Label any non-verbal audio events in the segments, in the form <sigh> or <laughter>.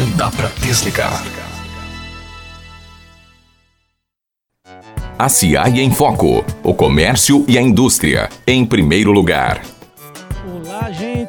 Não dá pra desligar. A CIAI em Foco. O comércio e a indústria. Em primeiro lugar.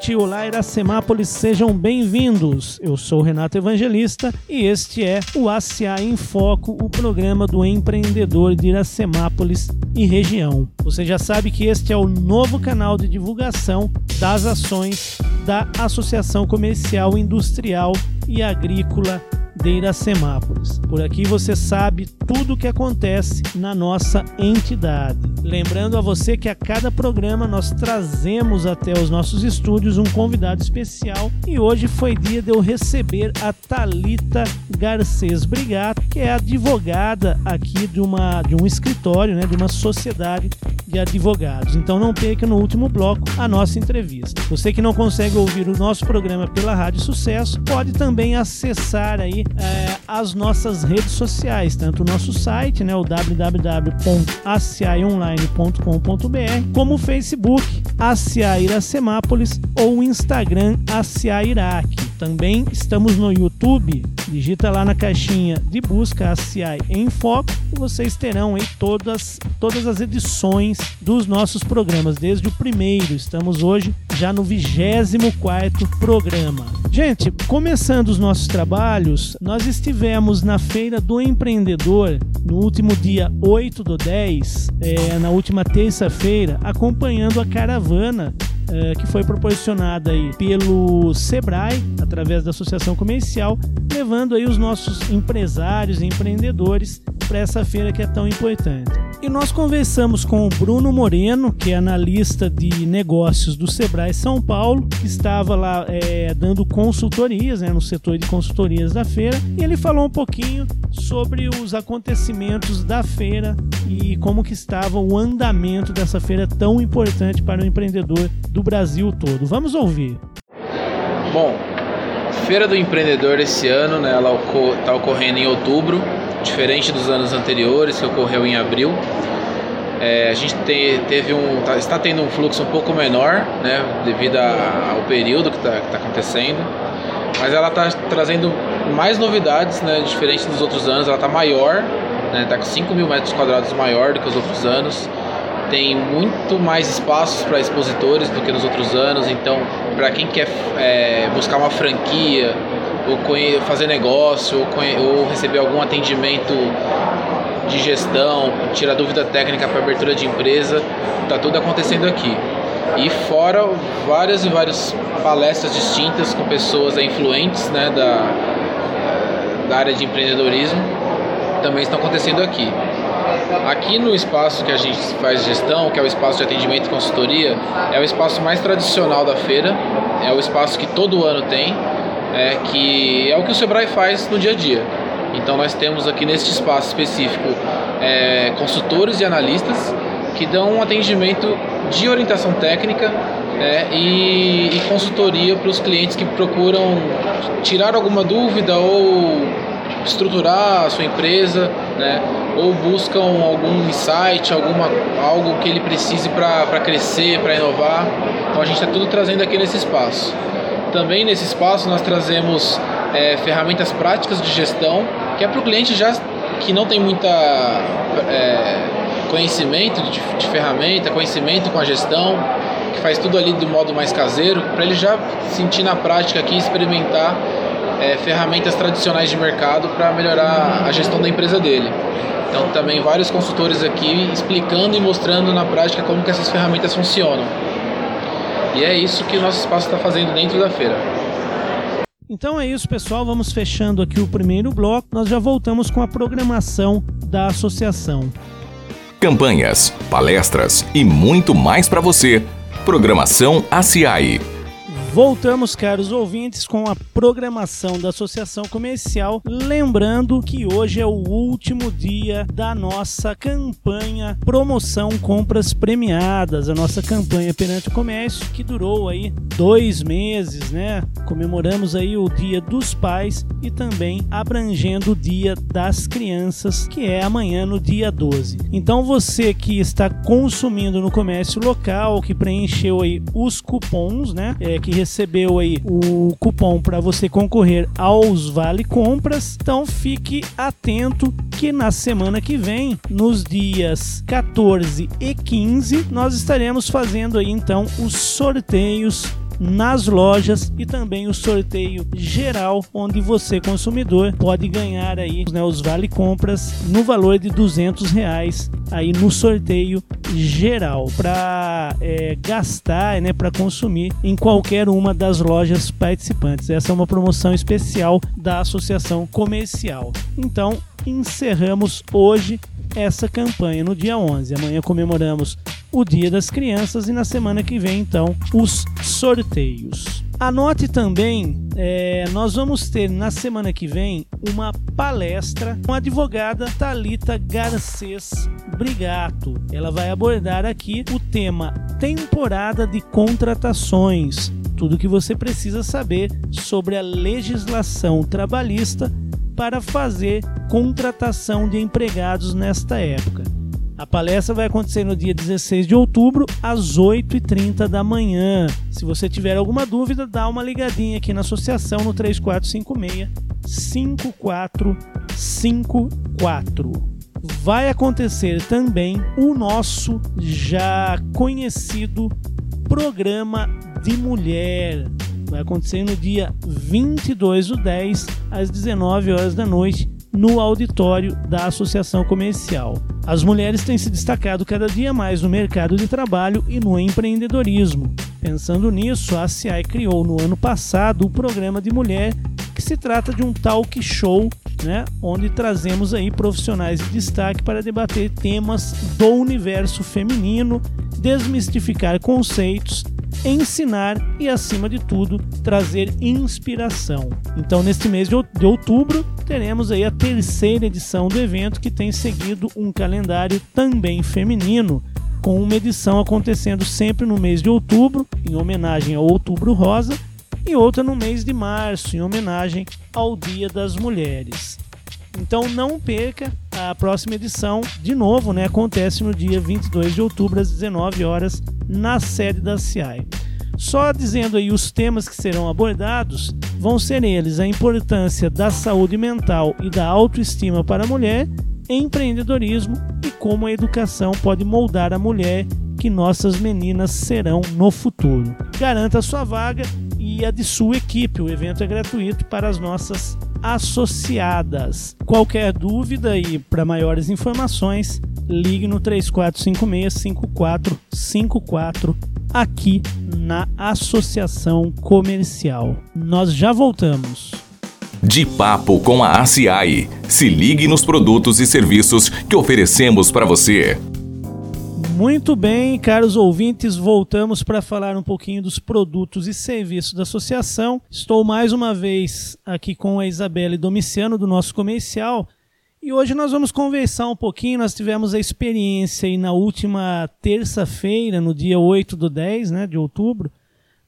Gente. Olá, Iracemápolis. Sejam bem-vindos. Eu sou Renato Evangelista e este é o ACA em Foco, o programa do empreendedor de Iracemápolis e região. Você já sabe que este é o novo canal de divulgação das ações da Associação Comercial, Industrial e Agrícola de Iracemápolis. Por aqui você sabe tudo o que acontece na nossa entidade. Lembrando a você que a cada programa nós trazemos até os nossos estúdios um convidado especial e hoje foi dia de eu receber a Talita Garcês Brigato, que é advogada aqui de uma de um escritório, né, de uma sociedade de advogados. Então não perca no último bloco a nossa entrevista. Você que não consegue ouvir o nosso programa pela Rádio Sucesso, pode também acessar aí é, as nossas redes sociais, tanto o nosso site, né, o www.aciaionline.com.br, como o Facebook ACA Iracemápolis ou o Instagram ACA Iraque. Também estamos no YouTube, digita lá na caixinha de busca ACI em Foco vocês terão aí todas, todas as edições dos nossos programas, desde o primeiro. Estamos hoje já no 24 programa. Gente, começando os nossos trabalhos, nós estivemos na Feira do Empreendedor no último dia 8 do 10, é, na última terça-feira, acompanhando a caravana é, que foi proporcionada aí pelo Sebrae, através da Associação Comercial, levando aí os nossos empresários e empreendedores para essa feira que é tão importante. E nós conversamos com o Bruno Moreno, que é analista de negócios do Sebrae São Paulo, que estava lá é, dando consultorias, né, no setor de consultorias da feira, e ele falou um pouquinho sobre os acontecimentos da feira e como que estava o andamento dessa feira tão importante para o empreendedor do Brasil todo. Vamos ouvir. Bom, Feira do Empreendedor esse ano, né, ela está ocorrendo em outubro, diferente dos anos anteriores, que ocorreu em abril. É, a gente te, teve um, tá, está tendo um fluxo um pouco menor, né, devido a, ao período que está tá acontecendo, mas ela está trazendo mais novidades, né, diferente dos outros anos. Ela está maior, está né, tá com 5 mil metros quadrados maior do que os outros anos. Tem muito mais espaços para expositores do que nos outros anos, então para quem quer é, buscar uma franquia ou fazer negócio ou, ou receber algum atendimento de gestão, tirar dúvida técnica para abertura de empresa, está tudo acontecendo aqui. E fora várias e várias palestras distintas com pessoas influentes né, da, da área de empreendedorismo também estão acontecendo aqui. Aqui no espaço que a gente faz gestão, que é o espaço de atendimento e consultoria, é o espaço mais tradicional da feira, é o espaço que todo ano tem, é, que é o que o Sebrae faz no dia a dia. Então nós temos aqui neste espaço específico é, consultores e analistas que dão um atendimento de orientação técnica é, e, e, consultoria para os clientes que procuram tirar alguma dúvida ou estruturar a sua empresa, né, ou buscam algum insight, alguma, algo que ele precise para crescer, para inovar. Então a gente está tudo trazendo aqui nesse espaço. Também nesse espaço nós trazemos é, ferramentas práticas de gestão, que é para o cliente já que não tem muita é, conhecimento de, de ferramenta, conhecimento com a gestão, que faz tudo ali do modo mais caseiro, para ele já sentir na prática aqui, experimentar é, ferramentas tradicionais de mercado para melhorar a gestão da empresa dele. Então também vários consultores aqui explicando e mostrando na prática como que essas ferramentas funcionam. E é isso que o nosso espaço está fazendo dentro da feira. Então é isso, pessoal. Vamos fechando aqui o primeiro bloco. Nós já voltamos com a programação da associação. Campanhas, palestras e muito mais para você. Programação ACI. Voltamos, caros ouvintes, com a programação da Associação Comercial. Lembrando que hoje é o último dia da nossa campanha Promoção Compras Premiadas, a nossa campanha perante o comércio, que durou aí dois meses, né? Comemoramos aí o Dia dos Pais e também abrangendo o Dia das Crianças, que é amanhã no dia 12. Então você que está consumindo no comércio local, que preencheu aí os cupons, né? É, que recebeu aí o cupom para você concorrer aos vale compras. Então fique atento que na semana que vem, nos dias 14 e 15, nós estaremos fazendo aí então os sorteios nas lojas e também o sorteio geral, onde você consumidor pode ganhar aí né, os vale compras no valor de 200 reais aí no sorteio geral para é, gastar, né, para consumir em qualquer uma das lojas participantes. Essa é uma promoção especial da Associação Comercial. Então encerramos hoje essa campanha no dia 11. Amanhã comemoramos o Dia das Crianças e na semana que vem, então, os sorteios. Anote também, é, nós vamos ter na semana que vem uma palestra com a advogada Talita Garcês Brigato. Ela vai abordar aqui o tema temporada de contratações. Tudo que você precisa saber sobre a legislação trabalhista para fazer contratação de empregados nesta época. A palestra vai acontecer no dia 16 de outubro, às 8h30 da manhã. Se você tiver alguma dúvida, dá uma ligadinha aqui na associação no 3456 5454. Vai acontecer também o nosso já conhecido programa de mulher. Vai acontecer no dia 22 do 10, às 19 horas da noite, no auditório da Associação Comercial. As mulheres têm se destacado cada dia mais no mercado de trabalho e no empreendedorismo. Pensando nisso, a CI criou no ano passado o programa de mulher, que se trata de um talk show, né, onde trazemos aí profissionais de destaque para debater temas do universo feminino, desmistificar conceitos ensinar e, acima de tudo, trazer inspiração. Então, neste mês de outubro, teremos aí a terceira edição do evento que tem seguido um calendário também feminino, com uma edição acontecendo sempre no mês de outubro, em homenagem ao Outubro Rosa, e outra no mês de março, em homenagem ao Dia das Mulheres. Então não perca a próxima edição, de novo, né, acontece no dia 22 de outubro às 19 horas na sede da CIAI. Só dizendo aí os temas que serão abordados, vão ser eles a importância da saúde mental e da autoestima para a mulher, empreendedorismo e como a educação pode moldar a mulher que nossas meninas serão no futuro. Garanta sua vaga e a de sua equipe. O evento é gratuito para as nossas associadas. Qualquer dúvida e para maiores informações, ligue no 3456-5454 aqui na Associação Comercial. Nós já voltamos. De papo com a ACI. Se ligue nos produtos e serviços que oferecemos para você. Muito bem, caros ouvintes, voltamos para falar um pouquinho dos produtos e serviços da associação. Estou mais uma vez aqui com a Isabelle Domiciano, do nosso comercial, e hoje nós vamos conversar um pouquinho. Nós tivemos a experiência aí na última terça-feira, no dia 8 do 10 né, de outubro,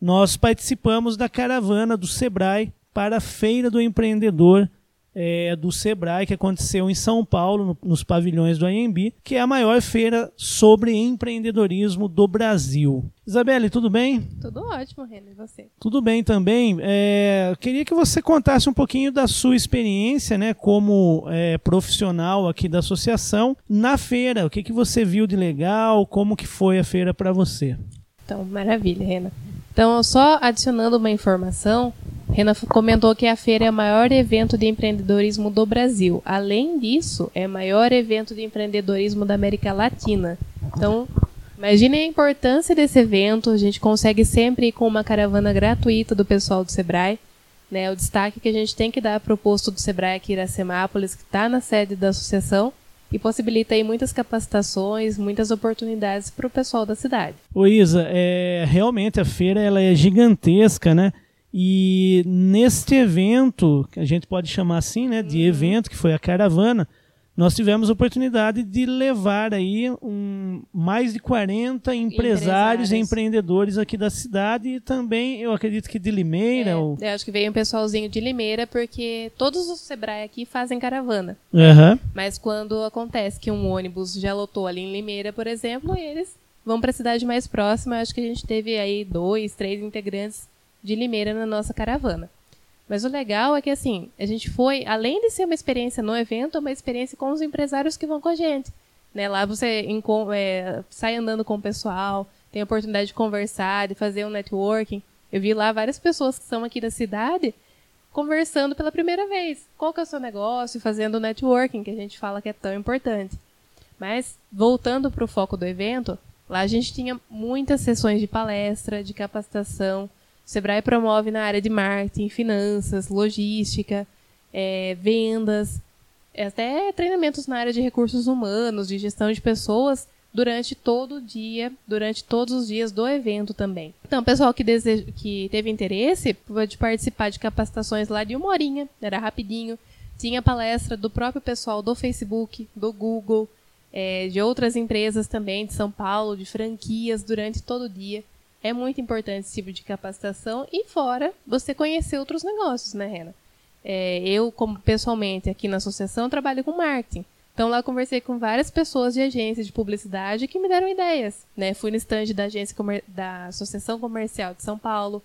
nós participamos da caravana do Sebrae para a Feira do Empreendedor é, do Sebrae, que aconteceu em São Paulo, no, nos pavilhões do AMB, que é a maior feira sobre empreendedorismo do Brasil. Isabelle, tudo bem? Tudo ótimo, Renan, e você? Tudo bem também. É, queria que você contasse um pouquinho da sua experiência né, como é, profissional aqui da associação na feira. O que, que você viu de legal? Como que foi a feira para você? Então, maravilha, Renan. Então, só adicionando uma informação, Renan comentou que a feira é o maior evento de empreendedorismo do Brasil. Além disso, é o maior evento de empreendedorismo da América Latina. Então, imagine a importância desse evento. A gente consegue sempre ir com uma caravana gratuita do pessoal do Sebrae. Né, o destaque que a gente tem que dar para o posto do Sebrae aqui em Iracemápolis, que está na sede da associação, e possibilita aí muitas capacitações, muitas oportunidades para o pessoal da cidade. Ô Isa, é, realmente a feira ela é gigantesca, né? E neste evento, que a gente pode chamar assim, né, de uhum. evento, que foi a caravana, nós tivemos a oportunidade de levar aí um, mais de 40 empresários, empresários, e empreendedores aqui da cidade e também, eu acredito que de Limeira. É, ou... Eu acho que veio um pessoalzinho de Limeira, porque todos os Sebrae aqui fazem caravana. Uhum. Mas quando acontece que um ônibus já lotou ali em Limeira, por exemplo, eles vão para a cidade mais próxima. Eu acho que a gente teve aí dois, três integrantes de Limeira na nossa caravana. Mas o legal é que assim, a gente foi, além de ser uma experiência no evento, é uma experiência com os empresários que vão com a gente. Né? Lá você é, sai andando com o pessoal, tem a oportunidade de conversar, de fazer um networking. Eu vi lá várias pessoas que são aqui da cidade conversando pela primeira vez. Qual que é o seu negócio? Fazendo networking, que a gente fala que é tão importante. Mas, voltando para o foco do evento, lá a gente tinha muitas sessões de palestra, de capacitação. O Sebrae promove na área de marketing, finanças, logística, é, vendas, até treinamentos na área de recursos humanos, de gestão de pessoas, durante todo o dia, durante todos os dias do evento também. Então, pessoal que, deseja, que teve interesse pode participar de capacitações lá de uma horinha, era rapidinho. Tinha palestra do próprio pessoal do Facebook, do Google, é, de outras empresas também, de São Paulo, de franquias, durante todo o dia. É muito importante esse tipo de capacitação e fora você conhecer outros negócios, né, Rena? É, eu, como pessoalmente aqui na associação, trabalho com marketing. Então lá conversei com várias pessoas de agências de publicidade que me deram ideias, né? Fui no stand da agência da Associação Comercial de São Paulo,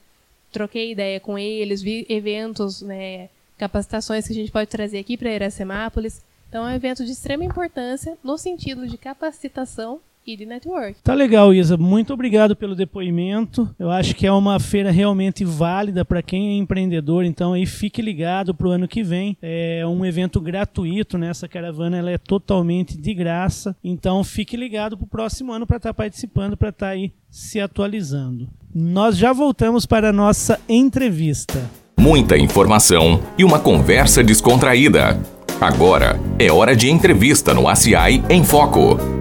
troquei ideia com eles, vi eventos, né, capacitações que a gente pode trazer aqui para Iracemápolis. Então é um evento de extrema importância no sentido de capacitação e de network. Tá legal, Isa. Muito obrigado pelo depoimento. Eu acho que é uma feira realmente válida para quem é empreendedor. Então aí fique ligado para o ano que vem. É um evento gratuito, né? Essa caravana ela é totalmente de graça. Então fique ligado para o próximo ano para estar tá participando, para estar tá aí se atualizando. Nós já voltamos para a nossa entrevista. Muita informação e uma conversa descontraída. Agora é hora de entrevista no ACI em Foco.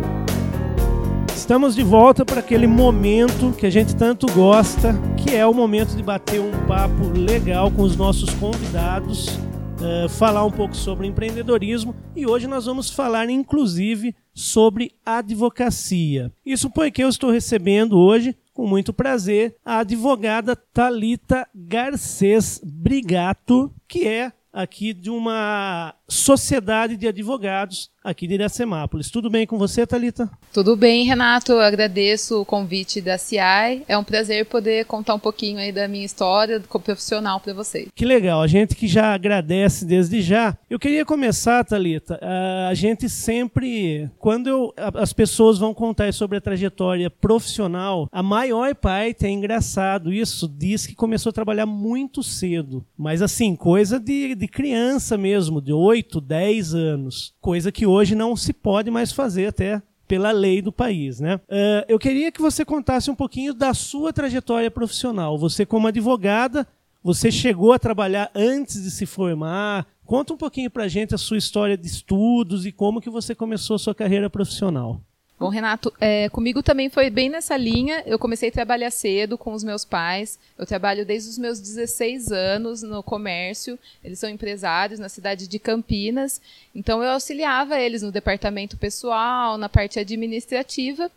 Estamos de volta para aquele momento que a gente tanto gosta, que é o momento de bater um papo legal com os nossos convidados, uh, falar um pouco sobre empreendedorismo e hoje nós vamos falar inclusive sobre advocacia. Isso porque eu estou recebendo hoje com muito prazer a advogada Talita Garcês Brigato, que é aqui de uma sociedade de advogados aqui de Iracemápolis. Tudo bem com você, Talita? Tudo bem, Renato. Eu agradeço o convite da CI. É um prazer poder contar um pouquinho aí da minha história como profissional para vocês. Que legal. A gente que já agradece desde já. Eu queria começar, Talita. A gente sempre, quando eu, as pessoas vão contar sobre a trajetória profissional, a maior parte é engraçado. Isso diz que começou a trabalhar muito cedo, mas assim coisa de, de criança mesmo, de 8, 10 anos, coisa que hoje hoje não se pode mais fazer até pela lei do país, né? Uh, eu queria que você contasse um pouquinho da sua trajetória profissional. Você como advogada, você chegou a trabalhar antes de se formar? Conta um pouquinho para gente a sua história de estudos e como que você começou a sua carreira profissional. Bom, Renato, é, comigo também foi bem nessa linha. Eu comecei a trabalhar cedo com os meus pais. Eu trabalho desde os meus 16 anos no comércio. Eles são empresários na cidade de Campinas. Então, eu auxiliava eles no departamento pessoal, na parte administrativa.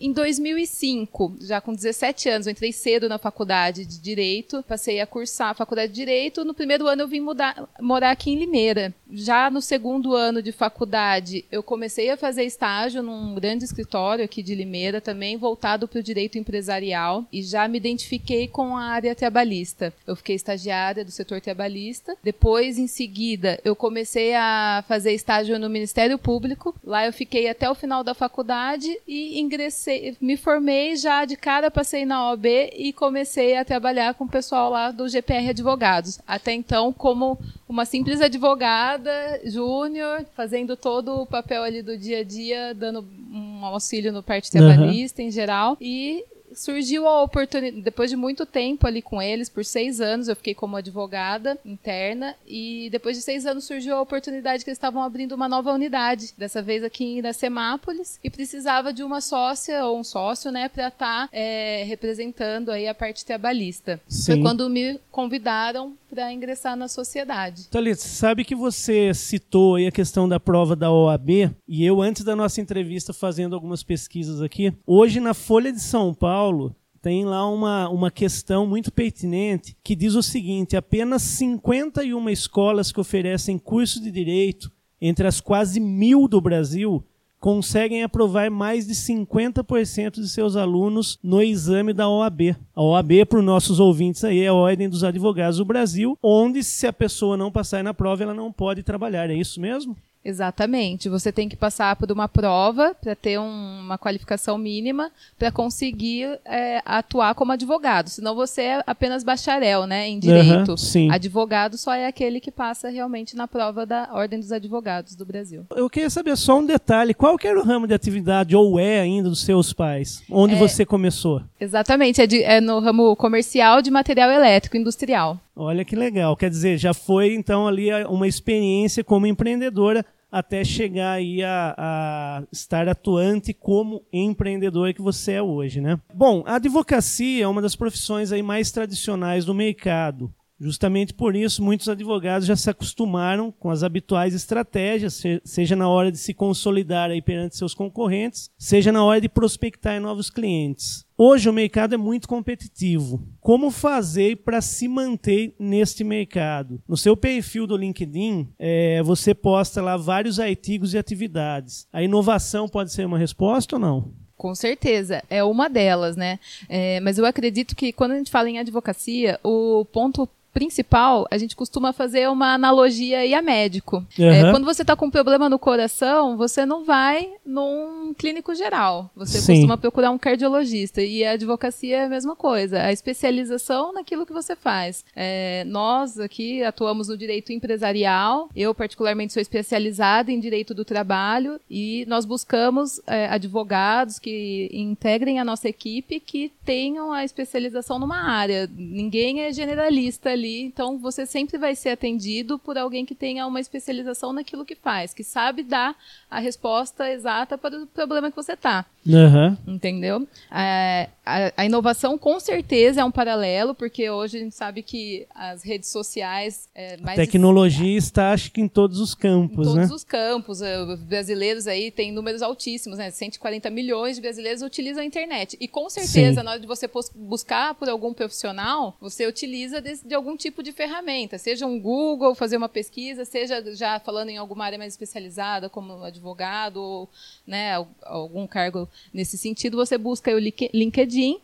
Em 2005, já com 17 anos, eu entrei cedo na faculdade de Direito, passei a cursar a faculdade de Direito. No primeiro ano eu vim mudar, morar aqui em Limeira. Já no segundo ano de faculdade, eu comecei a fazer estágio num grande escritório aqui de Limeira, também voltado para o direito empresarial, e já me identifiquei com a área trabalhista. Eu fiquei estagiária do setor trabalhista. Depois, em seguida, eu comecei a fazer estágio no Ministério Público. Lá eu fiquei até o final da faculdade e ingressei comecei, me formei já de cara, passei na OAB e comecei a trabalhar com o pessoal lá do GPR Advogados. Até então, como uma simples advogada júnior, fazendo todo o papel ali do dia a dia, dando um auxílio no parte trabalhista uhum. em geral. E surgiu a oportunidade, depois de muito tempo ali com eles, por seis anos, eu fiquei como advogada interna, e depois de seis anos surgiu a oportunidade que eles estavam abrindo uma nova unidade, dessa vez aqui em Iracemápolis, e precisava de uma sócia ou um sócio, né, para estar tá, é, representando aí a parte trabalhista. Sim. Foi quando me convidaram para ingressar na sociedade. Thalita, sabe que você citou aí a questão da prova da OAB, e eu, antes da nossa entrevista, fazendo algumas pesquisas aqui, hoje na Folha de São Paulo, tem lá uma, uma questão muito pertinente que diz o seguinte: apenas 51 escolas que oferecem curso de direito, entre as quase mil do Brasil, conseguem aprovar mais de 50% de seus alunos no exame da OAB. A OAB, para os nossos ouvintes aí, é a Ordem dos Advogados do Brasil, onde se a pessoa não passar na prova, ela não pode trabalhar. É isso mesmo? Exatamente. Você tem que passar por uma prova para ter um, uma qualificação mínima para conseguir é, atuar como advogado. Senão você é apenas bacharel, né, em direito. Uhum. Advogado só é aquele que passa realmente na prova da Ordem dos Advogados do Brasil. Eu queria saber só um detalhe. Qual que era o ramo de atividade, ou é ainda, dos seus pais? Onde É- você começou? Exatamente. É, de- é no ramo comercial de material elétrico industrial. Olha que legal. Quer dizer, já foi então ali uma experiência como empreendedora até chegar aí a, a estar atuante como empreendedor que você é hoje, né? Bom, a advocacia é uma das profissões aí mais tradicionais do mercado. Justamente por isso, muitos advogados já se acostumaram com as habituais estratégias, se- seja na hora de se consolidar aí perante seus concorrentes, seja na hora de prospectar novos clientes. Hoje o mercado é muito competitivo. Como fazer para se manter neste mercado? No seu perfil do LinkedIn, eh, você posta lá vários artigos e atividades. A inovação pode ser uma resposta ou não? Com certeza, é uma delas, né? É, mas eu acredito que quando a gente fala em advocacia, o ponto principal, a gente costuma fazer uma analogia aí a médico. É, Aham. quando você está com um problema no coração, você não vai num clínico geral. Você Sim. costuma procurar um cardiologista. E a advocacia é a mesma coisa. A especialização naquilo que você faz. É, nós aqui atuamos no direito empresarial. Eu, particularmente, sou especializada em direito do trabalho. E nós buscamos é, advogados que integrem a nossa equipe que tenham a especialização numa área. Ninguém é generalista ali, então você sempre vai ser atendido por alguém que tenha uma especialização naquilo que faz, que sabe dar a resposta exata para o problema que você está. Aham. Entendeu? É, a, a inovação com certeza é um paralelo, porque hoje a gente sabe que as redes sociais. É, mais Tecnologia está, acho que, em todos os em campos, todos né? os campos. Os brasileiros aí têm números altíssimos, né? 140 milhões de brasileiros utilizam a internet. E com certeza, Sim. na hora de você buscar por algum profissional, você utiliza desse- de algum tipo de ferramenta. Seja um Google, fazer uma pesquisa, seja já falando em alguma área mais especializada, como advogado, ou né, al- algum cargo nesse sentido, você busca o Link- LinkedIn.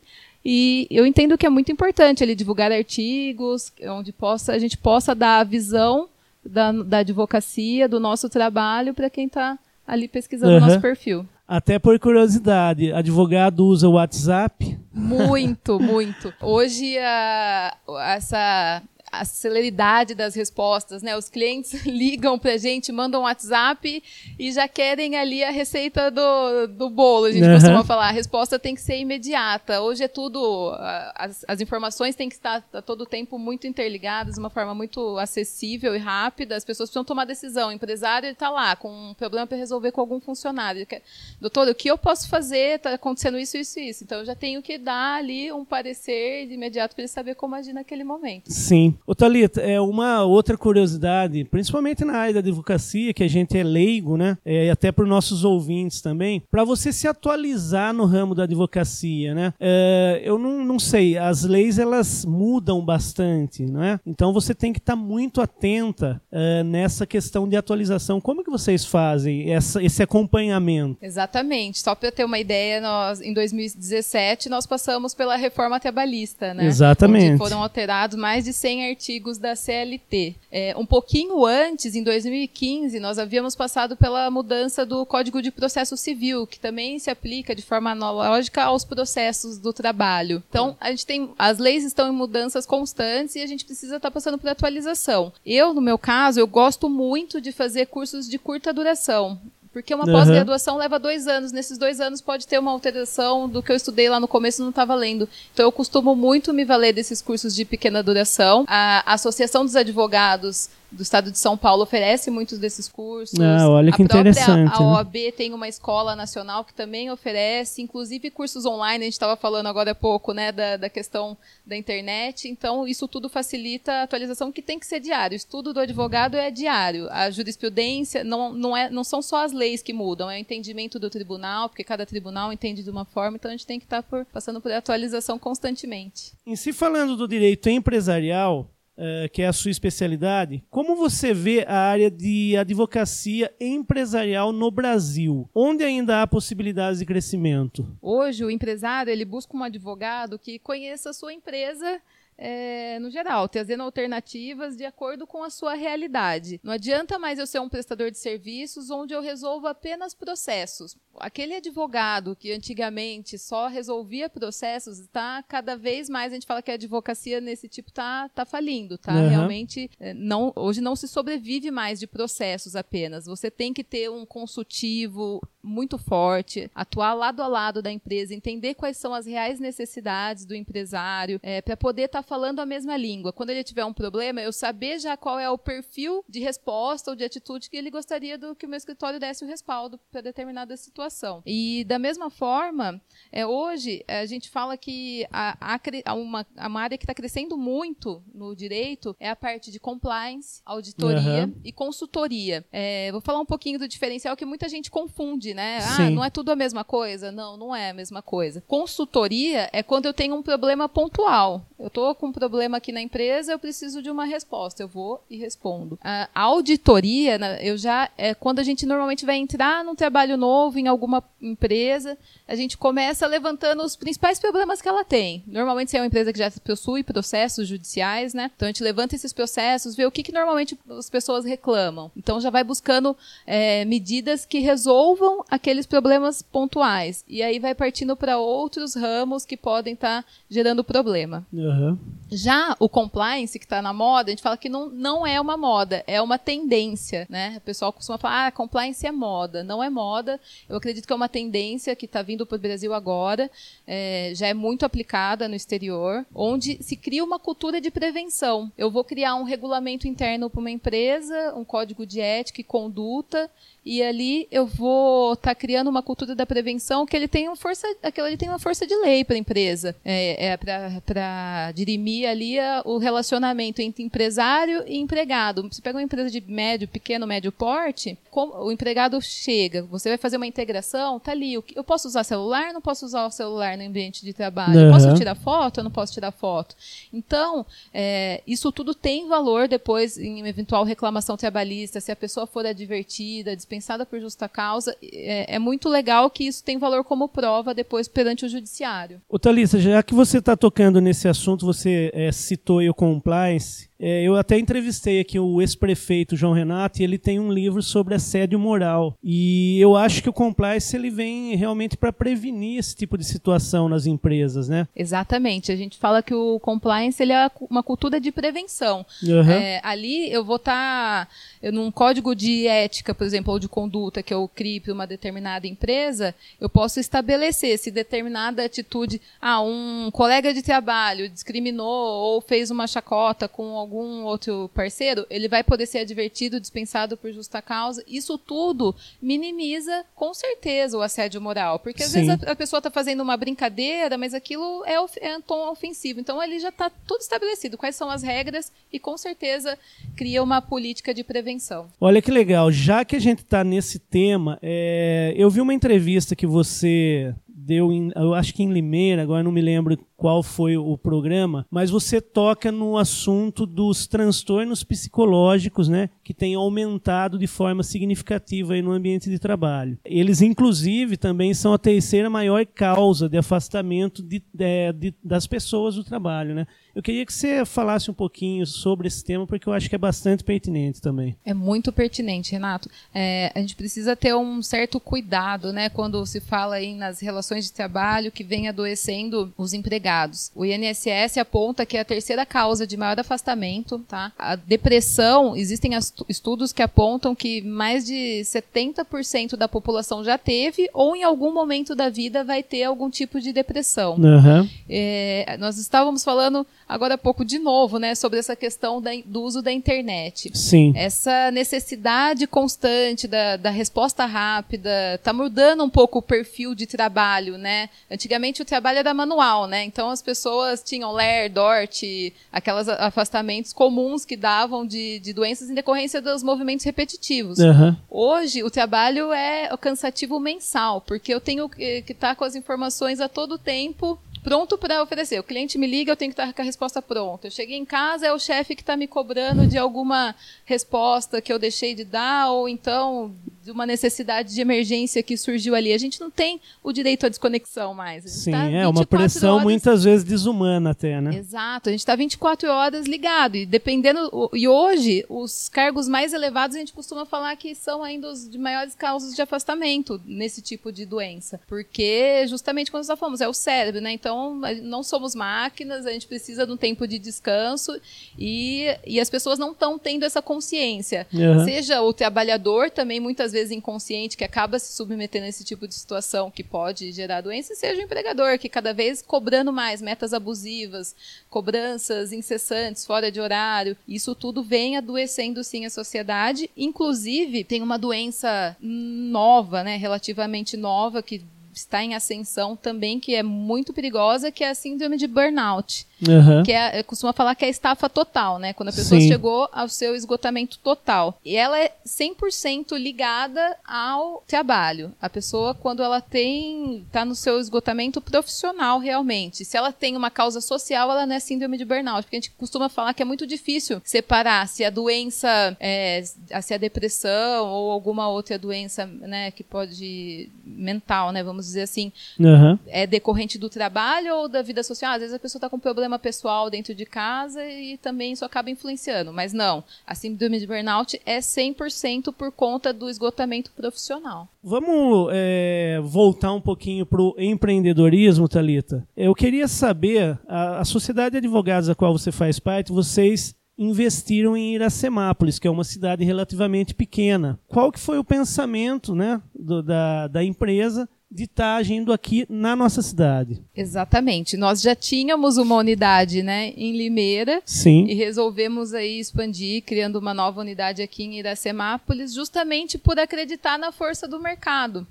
E eu entendo que é muito importante ele divulgar artigos, onde possa, a gente possa dar a visão da, da advocacia, do nosso trabalho, para quem está ali pesquisando o Aham. nosso perfil. Até por curiosidade, advogado usa o WhatsApp? Muito, muito. Hoje, a, essa a celeridade das respostas, né? Os clientes <laughs> ligam pra gente, mandam um WhatsApp e já querem ali a receita do, do bolo, a gente Aham. costuma falar. A resposta tem que ser imediata. Hoje é tudo, as, as informações têm que estar a todo tempo muito interligadas, de uma forma muito acessível e rápida. As pessoas precisam tomar decisão. O empresário está lá com um problema para resolver com algum funcionário. Quer, Doutor, o que eu posso fazer? Está acontecendo isso, isso, isso. Então eu já tenho que dar ali um parecer de imediato para ele saber como agir naquele momento. Sim. Ô, Thalita, é uma outra curiosidade, principalmente na área da advocacia, que a gente é leigo, né? É, e até para os nossos ouvintes também, para você se atualizar no ramo da advocacia, né? É, eu não, não sei, as leis elas mudam bastante, não é? Então você tem que estar muito atenta é, nessa questão de atualização. Como que vocês fazem essa, esse acompanhamento? Exatamente. Só para ter uma ideia, nós em 2017 nós passamos pela reforma trabalhista, né? Exatamente. Onde foram alterados mais de 100 artigos da CLT. É, um pouquinho antes, em 2015, nós havíamos passado pela mudança do Código de Processo Civil, que também se aplica de forma analógica aos processos do trabalho. Então, a gente tem as leis estão em mudanças constantes e a gente precisa estar passando por atualização. Eu, no meu caso, eu gosto muito de fazer cursos de curta duração. Porque uma Aham. pós-graduação leva dois anos. Nesses dois anos pode ter uma alteração do que eu estudei lá no começo e não estava lendo. Então eu costumo muito me valer desses cursos de pequena duração. A Associação dos Advogados do Estado de São Paulo oferece muitos desses cursos. Ah, olha que a própria- interessante, A né? OAB tem uma escola nacional que também oferece, inclusive cursos online. A gente estava falando agora há pouco, né, da, da questão da internet. Então isso tudo facilita a atualização que tem que ser diário. O estudo do advogado é diário. A jurisprudência não, não, é, não são só as leis que mudam, é o entendimento do tribunal, porque cada tribunal entende de uma forma. Então a gente tem que estar por- passando por atualização constantemente. Em se falando do direito empresarial, uh, que é a sua especialidade, como você vê a área de advocacia empresarial no Brasil? Onde ainda há possibilidades de crescimento? Hoje, o empresário ele busca um advogado que conheça a sua empresa é, no geral, trazendo alternativas de acordo com a sua realidade. Não adianta mais eu ser um prestador de serviços onde eu resolvo apenas processos. Aquele advogado que antigamente só resolvia processos está cada vez mais a gente fala que a advocacia nesse tipo tá tá falindo, tá? Uhum. Realmente é, não hoje não se sobrevive mais de processos apenas. Você tem que ter um consultivo muito forte, atuar lado a lado da empresa, entender quais são as reais necessidades do empresário, é, para poder estar tá falando a mesma língua. Quando ele tiver um problema, eu saber já qual é o perfil de resposta ou de atitude que ele gostaria do que o meu escritório desse o respaldo para determinada situação. E da mesma forma, é, hoje a gente fala que a, a uma, uma área que está crescendo muito no direito é a parte de compliance, auditoria uhum. e consultoria. É, vou falar um pouquinho do diferencial que muita gente confunde, né? Ah, Sim. Ah, não é tudo a mesma coisa? Não, não é a mesma coisa. Consultoria é quando eu tenho um problema pontual. Eu estou com um problema aqui na empresa, eu preciso de uma resposta. Eu vou e respondo. A auditoria, né, eu já é quando a gente normalmente vai entrar num trabalho novo em alguma empresa, a gente começa levantando os principais problemas que ela tem. Normalmente, se é uma empresa que já possui processos judiciais, né? Então a gente levanta esses processos, vê o que, que normalmente as pessoas reclamam. Então já vai buscando é, medidas que resolvam aqueles problemas pontuais. E aí vai partindo para outros ramos que podem estar tá gerando problema. Uhum. Já o compliance, que está na moda, a gente fala que não, não é uma moda, é uma tendência, né? O pessoal costuma falar, ah, compliance é moda. Não é moda. Eu acredito que é uma tendência que está vindo para o Brasil agora, é, já é muito aplicada no exterior, onde se cria uma cultura de prevenção. Eu vou criar um regulamento interno para uma empresa, um código de ética e conduta, e ali eu vou estar tá criando uma cultura da prevenção que ele tem uma força, aquilo ele tem uma força de lei para a empresa, é, é para dirimir ali a, o relacionamento entre empresário e empregado. Você pega uma empresa de médio, pequeno, médio porte, o empregado chega, você vai fazer uma integração, tá ali, eu posso usar celular, não posso usar o celular no ambiente de trabalho, uhum. posso tirar foto, eu não posso tirar foto. Então, é, isso tudo tem valor depois em eventual reclamação trabalhista, se a pessoa for advertida, dispensada dispensada por justa causa, é, é, muito legal que isso tem valor como prova depois perante o judiciário. Ô Thalissa, já que você está tocando nesse assunto, você é, citou o compliance, é, eu até entrevistei aqui o ex-prefeito João Renato e ele tem um livro sobre assédio moral. E eu acho que o compliance ele vem realmente para prevenir esse tipo de situação nas empresas, né? Exatamente. A gente fala que o compliance ele é uma cultura de prevenção. Uhum. É, ali eu vou estar tá, num código de ética, por exemplo, ou de conduta que eu crie para uma determinada empresa, eu posso estabelecer se determinada atitude, ah, um colega de trabalho discriminou ou fez uma chacota com algum outro parceiro, ele vai poder ser advertido, dispensado por justa causa. Isso tudo minimiza, com certeza, o assédio moral. Porque às Sim. vezes a, a pessoa está fazendo uma brincadeira, mas aquilo é, é um tom ofensivo. Então ele já está tudo estabelecido. Quais são as regras e com certeza cria uma política de prevenção. Olha que legal. Já que a gente está nesse tema, é... eu vi uma entrevista que você deu, em, eu acho que em Limeira, agora não me lembro qual foi o programa, mas você toca no assunto dos transtornos psicológicos, né, que têm aumentado de forma significativa aí no ambiente de trabalho. Eles, inclusive, também são a terceira maior causa de afastamento de, de, de, das pessoas do trabalho, né. Eu queria que você falasse um pouquinho sobre esse tema, porque eu acho que é bastante pertinente também. É muito pertinente, Renato. É, a gente precisa ter um certo cuidado, né, quando se fala aí nas relações de trabalho que vem adoecendo os empregados. O INSS aponta que é a terceira causa de maior afastamento, tá? A depressão, existem estudos que apontam que mais de 70% da população já teve ou em algum momento da vida vai ter algum tipo de depressão. Uhum. É, nós estávamos falando agora há pouco de novo, né, sobre essa questão da, do uso da internet. Sim. Essa necessidade constante da, da resposta rápida está mudando um pouco o perfil de trabalho, né? Antigamente o trabalho era manual, né? Então as pessoas tinham LER, DORT, aquelas afastamentos comuns que davam de, de doenças em decorrência dos movimentos repetitivos. Uhum. Hoje o trabalho é cansativo mensal, porque eu tenho que estar tá com as informações a todo tempo pronto para oferecer. O cliente me liga, eu tenho que estar com a resposta pronta. Eu cheguei em casa, é o chefe que está me cobrando de alguma resposta que eu deixei de dar, ou então de uma necessidade de emergência que surgiu ali. A gente não tem o direito à desconexão mais. Sim, tá é uma pressão horas... muitas vezes desumana até, né? Exato, a gente está 24 horas ligado. E dependendo. E hoje, os cargos mais elevados a gente costuma falar que são ainda os de maiores causas de afastamento nesse tipo de doença. Porque justamente quando nós falamos, é o cérebro, né? Então, não somos máquinas, a gente precisa de um tempo de descanso e, e as pessoas não estão tendo essa consciência. Uhum. Seja o trabalhador também muitas vezes vezes inconsciente que acaba se submetendo a esse tipo de situação que pode gerar doença, seja o empregador que cada vez cobrando mais metas abusivas, cobranças incessantes fora de horário, isso tudo vem adoecendo sim a sociedade. Inclusive tem uma doença nova, né, relativamente nova que está em ascensão também, que é muito perigosa, que é a síndrome de burnout. Uhum. Que é, costuma falar que é a estafa total, né? Quando a pessoa Sim. chegou ao seu esgotamento total. E ela é 100% ligada ao trabalho. A pessoa, quando ela tem, tá no seu esgotamento profissional realmente. Se ela tem uma causa social, ela não é síndrome de burnout. Porque a gente costuma falar que é muito difícil separar se a doença, é, se a depressão ou alguma outra doença, né, que pode mental, né, vamos dizer assim, uhum. é decorrente do trabalho ou da vida social. Às vezes a pessoa está com problema problema pessoal dentro de casa e também isso acaba influenciando. Mas não, a síndrome de burnout é 100% por conta do esgotamento profissional. Vamos é, voltar um pouquinho para o empreendedorismo, Talita. Eu queria saber, a, a sociedade de advogados a qual você faz parte, vocês investiram em Iracemápolis, que é uma cidade relativamente pequena. Qual que foi o pensamento né, do, da, da empresa de estar tá agindo aqui na nossa cidade. Exatamente. Nós já tínhamos uma unidade, né, em Limeira. Sim. E resolvemos aí expandir, criando uma nova unidade aqui em Iracemápolis, justamente por acreditar na força do mercado.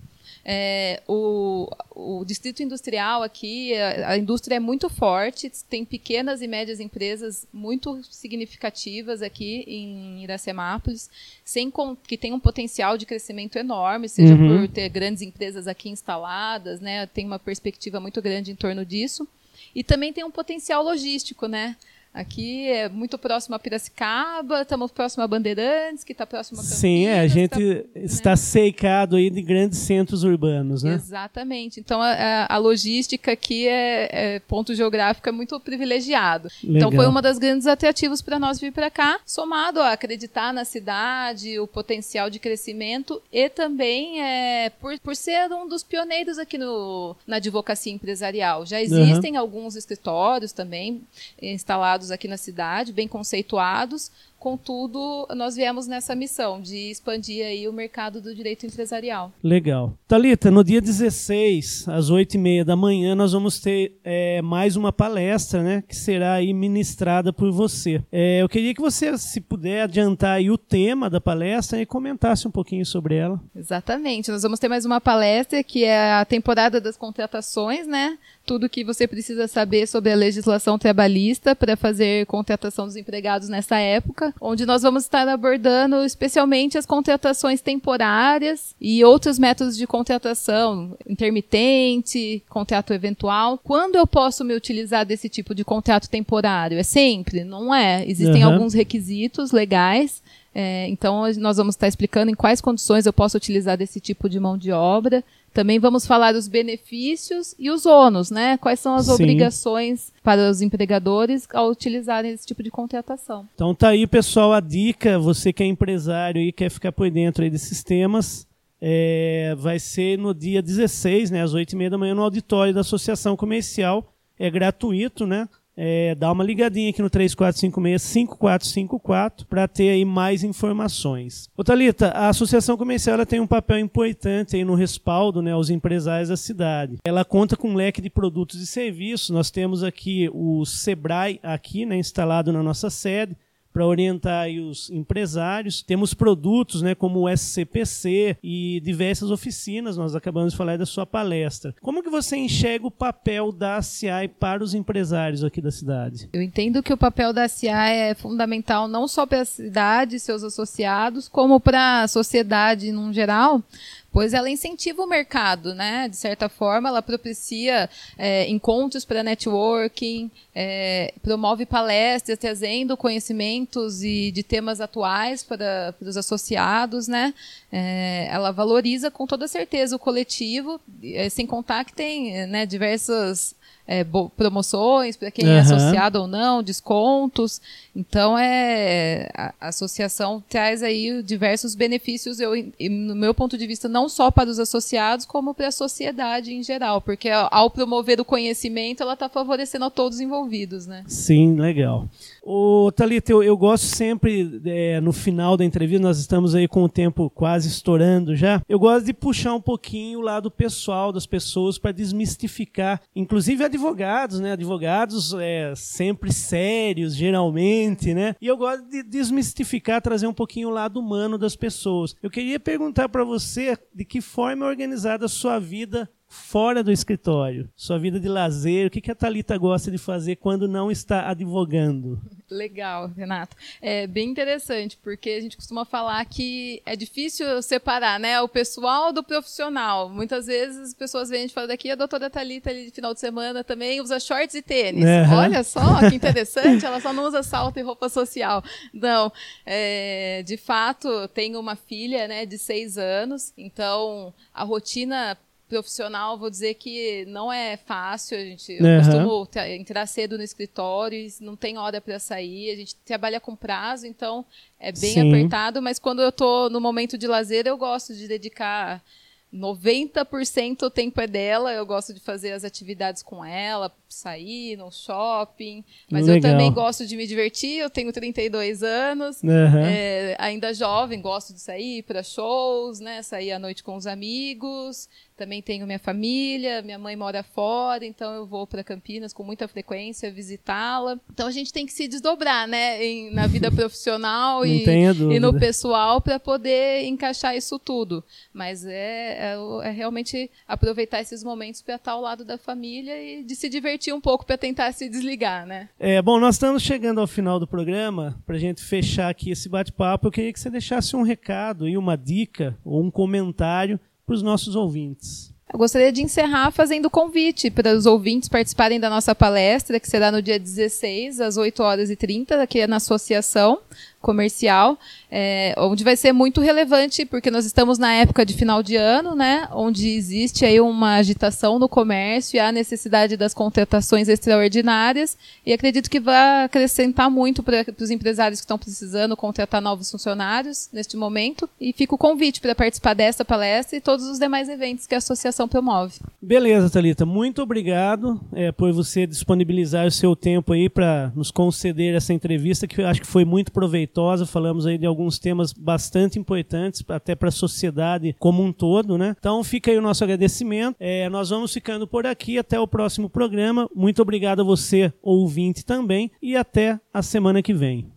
É, o, o distrito industrial aqui, a, a, indústria é muito forte, tem pequenas e médias empresas muito significativas aqui em Iracemápolis, sem que tem um potencial de crescimento enorme, seja uhum. por ter grandes empresas aqui instaladas, né, tem uma perspectiva muito grande em torno disso. E também tem um potencial logístico, né? Aqui é muito próximo a Piracicaba, estamos próximo a Bandeirantes, que está próximo a Campinas. Sim, é, a gente tá, está né? cercado aí de grandes centros urbanos, né? Exatamente. Então a, a logística aqui é, é, ponto geográfico é muito privilegiado. Legal. Então foi uma das grandes atrativos para nós vir para cá, somado a acreditar na cidade, o potencial de crescimento e também é, por, por ser um dos pioneiros aqui no, na advocacia empresarial. Já existem uhum. alguns escritórios também instalados aqui na cidade, bem conceituados, Contudo, nós viemos nessa missão de expandir aí o mercado do direito empresarial. Legal. Talita, no dia 16, às 8h30 da manhã, nós vamos ter é, mais uma palestra, né? Que será aí ministrada por você. É, eu queria que você, se puder, adiantar aí o tema da palestra e comentasse um pouquinho sobre ela. Exatamente. Nós vamos ter mais uma palestra que é a temporada das contratações, né? Tudo que você precisa saber sobre a legislação trabalhista para fazer contratação dos empregados nessa época onde nós vamos estar abordando especialmente as contratações temporárias e outros métodos de contratação, intermitente, contrato eventual. Quando eu posso me utilizar desse tipo de contrato temporário? É sempre? Não é. Existem uhum. alguns requisitos legais. É, então, nós vamos estar explicando em quais condições eu posso utilizar desse tipo de mão de obra. Também vamos falar dos benefícios e os ônus, né? Quais são as Sim. obrigações para os empregadores ao utilizarem esse tipo de contratação. Então tá aí, pessoal, a dica, você que é empresário e quer ficar por dentro aí desses temas, é, vai ser no dia 16, né, às 8h30 da manhã, no auditório da Associação Comercial. É gratuito, né? É, dá uma ligadinha aqui no 3456-5454 para ter aí mais informações. Ô Thalita, a Associação Comercial tem um papel importante aí no respaldo né, aos empresários da cidade. Ela conta com um leque de produtos e serviços. Nós temos aqui o Sebrae aqui, né, instalado na nossa sede para orientar os empresários. Temos produtos né, como o SCPC e diversas oficinas, nós acabamos de falar da sua palestra. Como que você enxerga o papel da CI para os empresários aqui da cidade? Eu entendo que o papel da CI é fundamental não só para a cidade e seus associados, como para a sociedade no geral, pois ela incentiva o mercado, né? De certa forma, ela propicia é, encontros para networking, é, promove palestras trazendo conhecimentos e de temas atuais para, para os associados, né? É, ela valoriza com toda certeza o coletivo, é, sem contar que tem né, diversas é, promoções para quem uhum. é associado ou não, descontos. Então, é, a, associação traz aí diversos benefícios, eu, no meu ponto de vista, não só para os associados, como para a sociedade em geral, porque ao promover o conhecimento, ela está favorecendo a todos envolvidos, né? Sim, legal. Ô, Thalita, eu, eu gosto sempre, é, no final da entrevista, nós estamos aí com o tempo quase estourando já, eu gosto de puxar um pouquinho o lado pessoal das pessoas para desmistificar, inclusive advogados, né? Advogados é, sempre sérios, geralmente, né? E eu gosto de desmistificar, trazer um pouquinho o lado humano das pessoas. Eu queria perguntar para você de que forma é organizada a sua vida fora do escritório, sua vida de lazer, o que, que a Talita gosta de fazer quando não está advogando? Legal, Renato. É bem interessante, porque a gente costuma falar que é difícil separar, né, o pessoal do profissional. Muitas vezes as pessoas vêm de fora daqui, a doutora Talita ali de final de semana também usa shorts e tênis. Uhum. Olha só, que <laughs> interessante, ela só não usa salto e roupa social. Não, é, de fato, tenho uma filha, né, de seis anos, então a rotina profissional, vou dizer que não é fácil. A gente, eu uhum. costumo entrar cedo no escritório, não tem hora para sair. A gente trabalha com prazo, então é bem Sim. apertado. Mas quando eu estou no momento de lazer, eu gosto de dedicar 90% o tempo é dela. Eu gosto de fazer as atividades com ela, sair no shopping. Mas Legal. eu também gosto de me divertir. Eu tenho 32 anos, uhum. é, ainda jovem, gosto de sair para shows, né? Sair à noite com os amigos. Também tenho minha família, minha mãe mora fora, então eu vou para Campinas com muita frequência visitá-la. Então a gente tem que se desdobrar, né, em, na vida <laughs> profissional e, e, no pessoal para poder encaixar isso tudo. Mas é, é, é realmente aproveitar esses momentos para estar ao lado da família e de se divertir um pouco para tentar se desligar, né? É, bom, nós estamos chegando ao final do programa. Para a gente fechar aqui esse bate-papo, eu queria que você deixasse um recado e uma dica ou um comentário para os nossos ouvintes. Eu gostaria de encerrar fazendo convite para os ouvintes participarem da nossa palestra, que será no dia 16, às 8 horas e 30, aqui na Associação Comercial é, onde vai ser muito relevante, porque nós estamos na época de final de ano, né, onde existe aí uma agitação no comércio e há necessidade das contratações extraordinárias, e acredito que vai acrescentar muito para os empresários que estão precisando contratar novos funcionários neste momento, e fica o convite para participar dessa palestra e todos os demais eventos que a associação promove. Beleza, Talita, muito obrigado é, por você disponibilizar o seu tempo aí para nos conceder essa entrevista, que eu acho que foi muito proveitosa, falamos aí de alguns temas bastante importantes até para a sociedade como um todo, né? Então fica aí o nosso agradecimento. É, nós vamos ficando por aqui até o próximo programa. Muito obrigado a você, ouvinte também, e até a semana que vem.